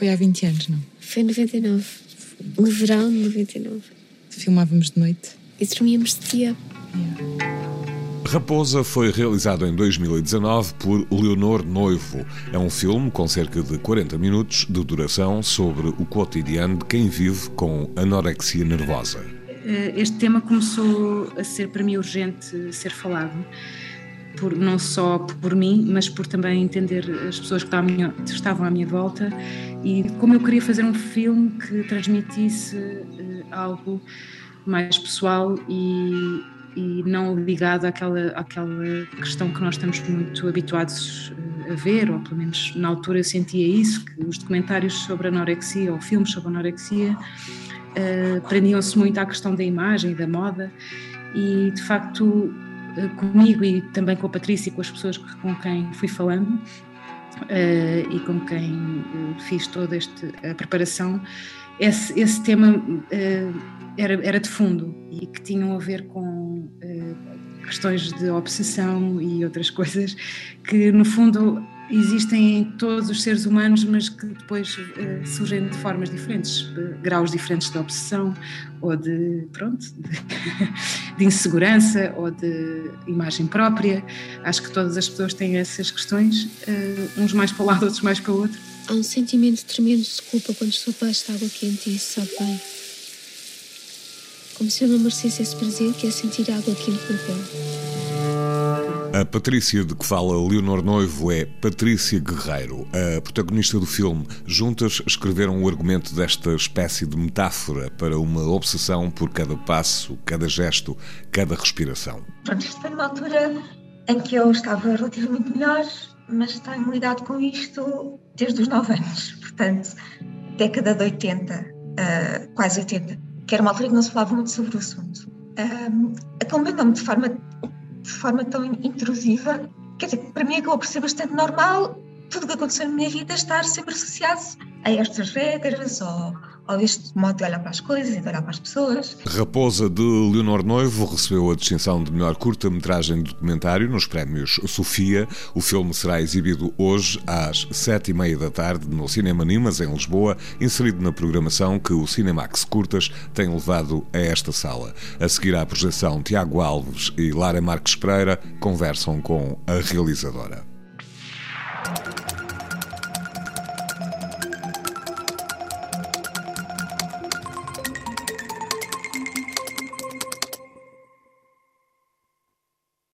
Foi há 20 anos, não? Foi em 99. No verão de 99. Filmávamos de noite. E dormíamos de dia. Raposa foi realizado em 2019 por Leonor Noivo. É um filme com cerca de 40 minutos de duração sobre o cotidiano de quem vive com anorexia nervosa. Eh, este tema começou a ser para mim urgente ser falado por, não só por mim, mas por também entender as pessoas que estavam à minha volta e como eu queria fazer um filme que transmitisse uh, algo mais pessoal e, e não ligado àquela, àquela questão que nós estamos muito habituados eh, a ver, ou pelo menos na altura eu sentia isso, que os documentários sobre anorexia ou filmes sobre anorexia uh, prendiam-se muito à questão da imagem da moda. E de facto eh, comigo e também com a Patrícia e com as pessoas com quem fui falando uh, e com quem uh, fiz toda este, a preparação, esse, esse tema uh, era, era de fundo e que tinham a ver com questões de obsessão e outras coisas que, no fundo, existem em todos os seres humanos, mas que depois uh, surgem de formas diferentes, graus diferentes de obsessão ou de, pronto, de, de, insegurança ou de imagem própria. Acho que todas as pessoas têm essas questões, uh, uns mais para o lado, outros mais para o outro. Há um sentimento tremendo de culpa quando estou debaixo de água quente e isso sabe bem. Como se eu não merecesse esse prazer que é sentir água quente na pele. A Patrícia de que fala Leonor Noivo é Patrícia Guerreiro, a protagonista do filme. Juntas escreveram o argumento desta espécie de metáfora para uma obsessão por cada passo, cada gesto, cada respiração. Pronto, isto foi numa altura em que eu estava relativamente melhor, mas tenho lidado com isto desde os 9 anos, portanto, década de 80, uh, ah, quase 80, que era uma altura que não se falava muito sobre o assunto. Uh, Acompanhou-me de forma de forma tão intrusiva. Quer dizer, para mim acabou por ser bastante normal tudo o que aconteceu na minha vida estar sempre associado a estas regras ou, ou este modo de olhar para as coisas e de olhar para as pessoas. Raposa de Leonor Noivo recebeu a distinção de melhor curta-metragem de documentário nos prémios Sofia. O filme será exibido hoje às sete e meia da tarde no Cinema Nimas, em Lisboa, inserido na programação que o Cinemax Curtas tem levado a esta sala. A seguir à projeção, Tiago Alves e Lara Marques Pereira conversam com a realizadora.